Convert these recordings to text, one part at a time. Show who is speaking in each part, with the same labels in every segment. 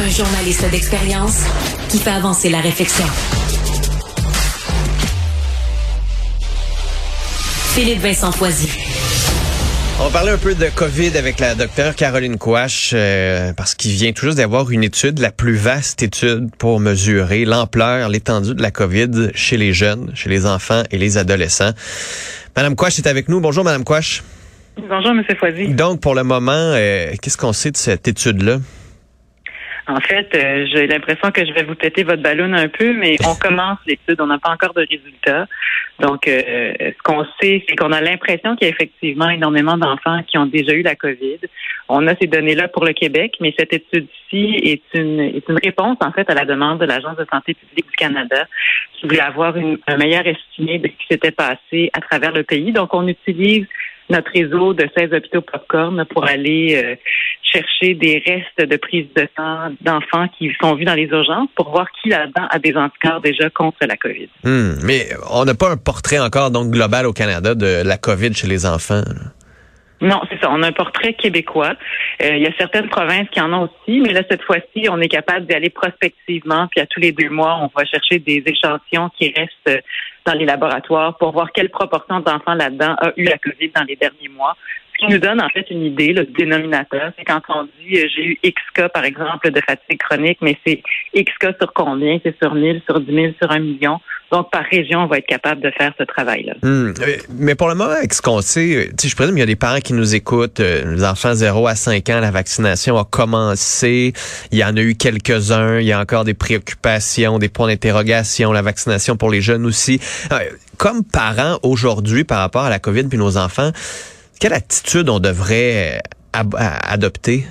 Speaker 1: Un journaliste d'expérience qui fait avancer la réflexion. Philippe Vincent Foisy.
Speaker 2: On va parler un peu de COVID avec la docteure Caroline Couache, euh, parce qu'il vient tout juste d'avoir une étude, la plus vaste étude pour mesurer l'ampleur, l'étendue de la COVID chez les jeunes, chez les enfants et les adolescents. Madame Couache est avec nous. Bonjour, Madame Couache.
Speaker 3: Bonjour, M. Foisy.
Speaker 2: Donc, pour le moment, euh, qu'est-ce qu'on sait de cette étude-là?
Speaker 3: En fait, euh, j'ai l'impression que je vais vous péter votre ballon un peu, mais on commence l'étude, on n'a pas encore de résultats. Donc, euh, ce qu'on sait, c'est qu'on a l'impression qu'il y a effectivement énormément d'enfants qui ont déjà eu la COVID. On a ces données-là pour le Québec, mais cette étude-ci est une, est une réponse, en fait, à la demande de l'Agence de santé publique du Canada qui voulait avoir une, un meilleur estimé de ce qui s'était passé à travers le pays. Donc, on utilise notre réseau de 16 hôpitaux popcorn pour aller euh, chercher des restes de prise de sang d'enfants qui sont vus dans les urgences pour voir qui là-dedans a des anticorps déjà contre la COVID.
Speaker 2: Hmm, mais on n'a pas un portrait encore donc global au Canada de la COVID chez les enfants.
Speaker 3: Non, c'est ça. On a un portrait québécois. Euh, il y a certaines provinces qui en ont aussi, mais là, cette fois-ci, on est capable d'y aller prospectivement. Puis à tous les deux mois, on va chercher des échantillons qui restent dans les laboratoires pour voir quelle proportion d'enfants là-dedans a eu la COVID dans les derniers mois. Qui nous donne en fait une idée, le dénominateur, c'est quand on dit euh, j'ai eu X cas, par exemple, de fatigue chronique, mais c'est X cas sur combien? C'est sur 1000, sur 10 000, sur un million. Donc, par région, on va être capable de faire ce travail-là.
Speaker 2: Hmm. Mais pour le moment, avec ce qu'on sait, je présume qu'il y a des parents qui nous écoutent. Euh, les enfants 0 à 5 ans, la vaccination a commencé. Il y en a eu quelques-uns. Il y a encore des préoccupations, des points d'interrogation. La vaccination pour les jeunes aussi. Euh, comme parents aujourd'hui par rapport à la COVID puis nos enfants, quelle attitude on devrait adopter?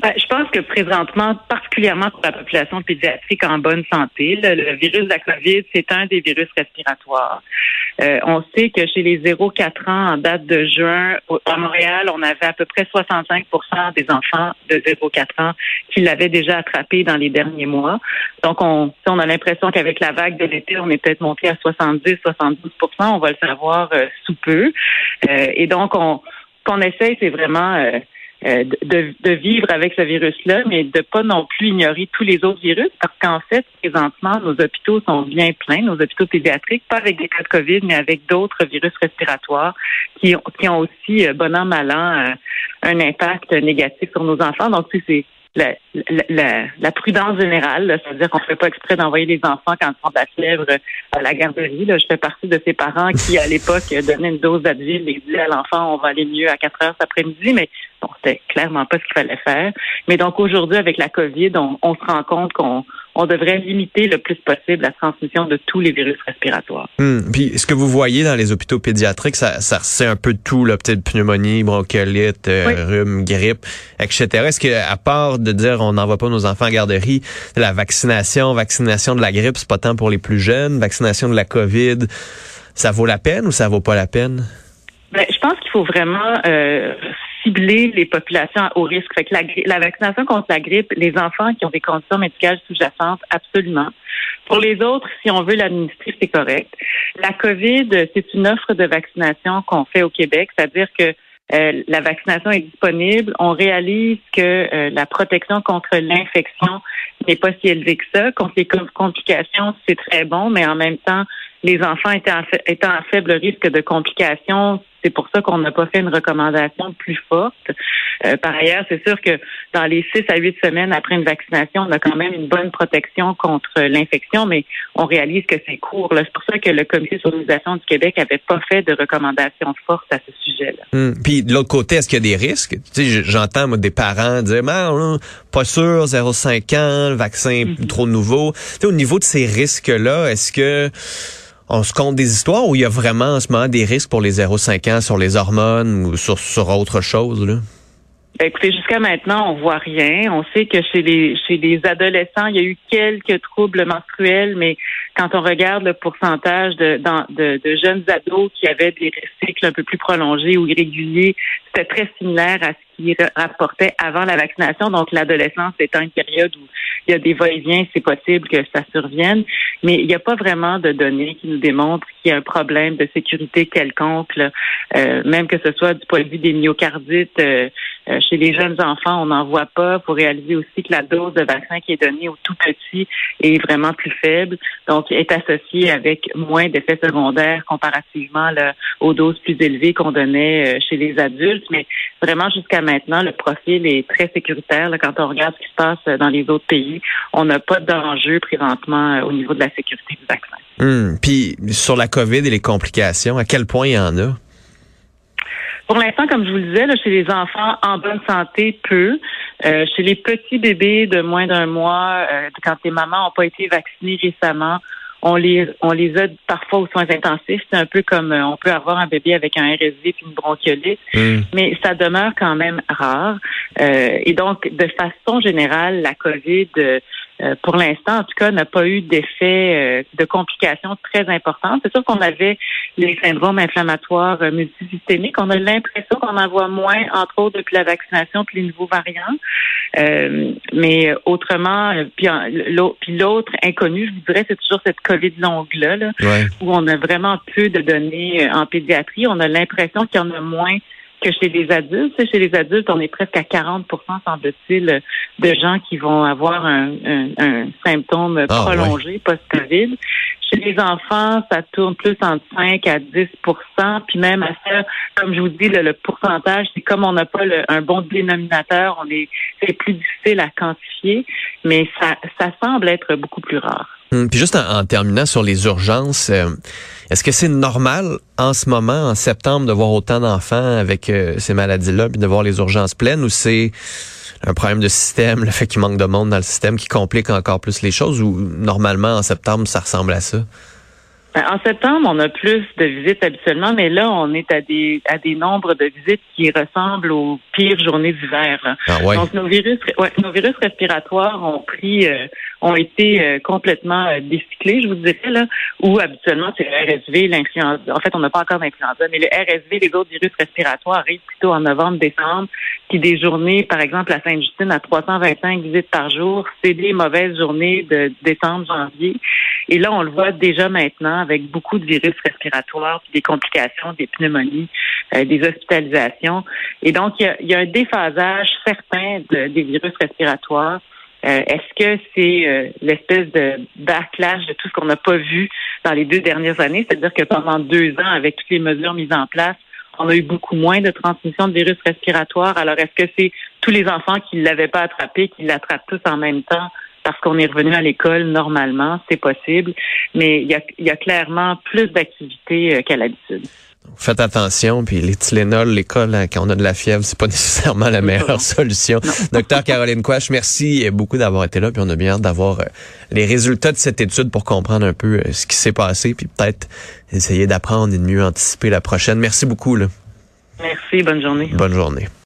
Speaker 3: Ben, je pense que présentement, particulièrement pour la population pédiatrique en bonne santé, le, virus de la COVID, c'est un des virus respiratoires. Euh, on sait que chez les 0-4 ans, en date de juin, à Montréal, on avait à peu près 65% des enfants de 0-4 ans qui l'avaient déjà attrapé dans les derniers mois. Donc, on, on a l'impression qu'avec la vague de l'été, on est peut-être monté à 70-72% On va le savoir euh, sous peu. Euh, et donc, on, qu'on essaye, c'est vraiment euh, de, de, vivre avec ce virus-là, mais de pas non plus ignorer tous les autres virus, parce qu'en fait, présentement, nos hôpitaux sont bien pleins, nos hôpitaux pédiatriques, pas avec des cas de COVID, mais avec d'autres virus respiratoires qui ont, qui ont aussi, euh, bon an, mal an, euh, un impact négatif sur nos enfants. Donc, c'est la, la, la, prudence générale, c'est-à-dire qu'on ne fait pas exprès d'envoyer les enfants quand ils ont de la fièvre à la garderie. Là. Je fais partie de ces parents qui, à l'époque, donnaient une dose d'Advil et disaient à l'enfant on va aller mieux à 4 heures cet après-midi, mais Bon, c'était clairement pas ce qu'il fallait faire. Mais donc aujourd'hui, avec la COVID, on, se rend compte qu'on on devrait limiter le plus possible la transmission de tous les virus respiratoires.
Speaker 2: Hmm. Puis ce que vous voyez dans les hôpitaux pédiatriques, ça, ça c'est un peu de tout, là, peut-être pneumonie, bronchiolite, euh, rhume, grippe, etc. Est-ce que à part de dire on n'envoie pas nos enfants à garderie, la vaccination, vaccination de la grippe, c'est pas tant pour les plus jeunes, vaccination de la COVID, ça vaut la peine ou ça vaut pas la peine?
Speaker 3: Ben, je pense qu'il faut vraiment euh, cibler les populations au risque. Fait que la, vaccination contre la grippe, les enfants qui ont des conditions médicales sous-jacentes, absolument. Pour les autres, si on veut l'administrer, c'est correct. La COVID, c'est une offre de vaccination qu'on fait au Québec, c'est-à-dire que euh, la vaccination est disponible. On réalise que euh, la protection contre l'infection n'est pas si élevée que ça. Contre les complications, c'est très bon, mais en même temps, les enfants étant à faible risque de complications, c'est pour ça qu'on n'a pas fait une recommandation plus forte. Euh, par ailleurs, c'est sûr que dans les six à huit semaines après une vaccination, on a quand même une bonne protection contre l'infection, mais on réalise que c'est court. C'est pour ça que le Comité sur l'immunisation du Québec n'avait pas fait de recommandations fortes à ce sujet-là.
Speaker 2: Hum. Puis de l'autre côté, est-ce qu'il y a des risques? Tu sais, j'entends des parents dire Mais, pas sûr, 0,5 ans, le vaccin mm-hmm. trop nouveau. Tu sais, au niveau de ces risques-là, est-ce que on se compte des histoires où il y a vraiment en ce moment des risques pour les 0,5 ans sur les hormones ou sur, sur autre chose? Là?
Speaker 3: Ben, écoutez, jusqu'à maintenant, on voit rien. On sait que chez les chez les adolescents, il y a eu quelques troubles menstruels, mais quand on regarde le pourcentage de, de, de, jeunes ados qui avaient des cycles un peu plus prolongés ou irréguliers, c'était très similaire à ce qui rapportait avant la vaccination. Donc, l'adolescence étant une période où il y a des va-et-vient, c'est possible que ça survienne. Mais il n'y a pas vraiment de données qui nous démontrent qu'il y a un problème de sécurité quelconque, euh, même que ce soit du point de vue des myocardites. Euh, euh, chez les jeunes enfants, on n'en voit pas. Il faut réaliser aussi que la dose de vaccin qui est donnée aux tout petits est vraiment plus faible, donc est associée avec moins d'effets secondaires comparativement aux doses plus élevées qu'on donnait chez les adultes. Mais vraiment, jusqu'à maintenant, le profil est très sécuritaire. quand on regarde ce qui se passe dans les autres pays, on n'a pas d'enjeu présentement au niveau de la sécurité du vaccin.
Speaker 2: Hum, puis sur la COVID et les complications, à quel point il y en a?
Speaker 3: Pour l'instant, comme je vous le disais, chez les enfants en bonne santé, peu. Euh, chez les petits bébés de moins d'un mois, euh, quand les mamans n'ont pas été vaccinées récemment, on les on les a parfois aux soins intensifs. C'est un peu comme euh, on peut avoir un bébé avec un RSV et une bronchiolite, hmm. mais ça demeure quand même rare. et donc, de façon générale, la COVID euh, pour l'instant, en tout cas, n'a pas eu d'effet euh, de complications très importantes. C'est sûr qu'on avait les syndromes inflammatoires euh, multisystémiques. On a l'impression qu'on en voit moins, entre autres, depuis la vaccination puis les nouveaux variants. mais autrement, puis, l'autre inconnu, je vous dirais, c'est toujours cette COVID longue-là, là, où on a vraiment peu de données en pédiatrie. On a l'impression qu'il y en a moins que chez les adultes. Chez les adultes, on est presque à 40 semble-t-il, de gens qui vont avoir un, symptôme ah, prolongé post-COVID. Chez les enfants, ça tourne plus entre 5 à 10% puis même à ça, comme je vous dis, le, pourcentage, c'est comme on n'a pas un bon dénominateur, on est c'est plus difficile à quantifier, mais ça, ça semble être beaucoup plus rare.
Speaker 2: Hum, puis juste en, terminant sur les urgences, euh, est-ce que c'est normal en ce moment, en septembre, de voir autant d'enfants avec euh, ces maladies-là, puis de voir les urgences pleines, ou c'est un problème de système, le fait qu'il manque de monde dans le système qui complique encore plus les choses, ou normalement en septembre, ça ressemble à ça?
Speaker 3: Ben, en septembre, on a plus de visites habituellement, mais là, on est à des à des nombres de visites qui ressemblent aux pires journées d'hiver.
Speaker 2: Ah
Speaker 3: Donc nos virus, nos virus respiratoires ont pris euh, ont été euh, complètement euh, décyclés, je vous dirais, là, où habituellement c'est le RSV, l'influenza. En fait, on n'a pas encore d'influenza, mais le RSV, les autres virus respiratoires arrivent plutôt en novembre, décembre, qui des journées, par exemple, à Sainte-Justine à 325 visites par jour, c'est des mauvaises journées de décembre, janvier. Et là, on le voit déjà maintenant avec beaucoup de virus respiratoires, des complications, des pneumonies, euh, des hospitalisations. Et donc, il y a, un déphasage certain des virus respiratoires euh, est-ce que c'est euh, l'espèce de backlash de tout ce qu'on n'a pas vu dans les deux dernières années? C'est-à-dire que pendant deux ans, avec toutes les mesures mises en place, on a eu beaucoup moins de transmission de virus respiratoires. Alors, est-ce que c'est tous les enfants qui ne l'avaient pas attrapé, qui l'attrapent tous en même temps parce qu'on est revenu à l'école normalement? C'est possible. Mais il y a, il y a clairement plus d'activités euh, qu'à l'habitude.
Speaker 2: Faites attention, puis les Tylenol, l'école, hein, quand on a de la fièvre, c'est pas nécessairement la meilleure solution. Docteur Caroline Quash, merci beaucoup d'avoir été là, puis on a bien hâte d'avoir euh, les résultats de cette étude pour comprendre un peu euh, ce qui s'est passé, puis peut-être essayer d'apprendre et de mieux anticiper la prochaine. Merci beaucoup. Là.
Speaker 3: Merci, bonne journée.
Speaker 2: Bonne journée.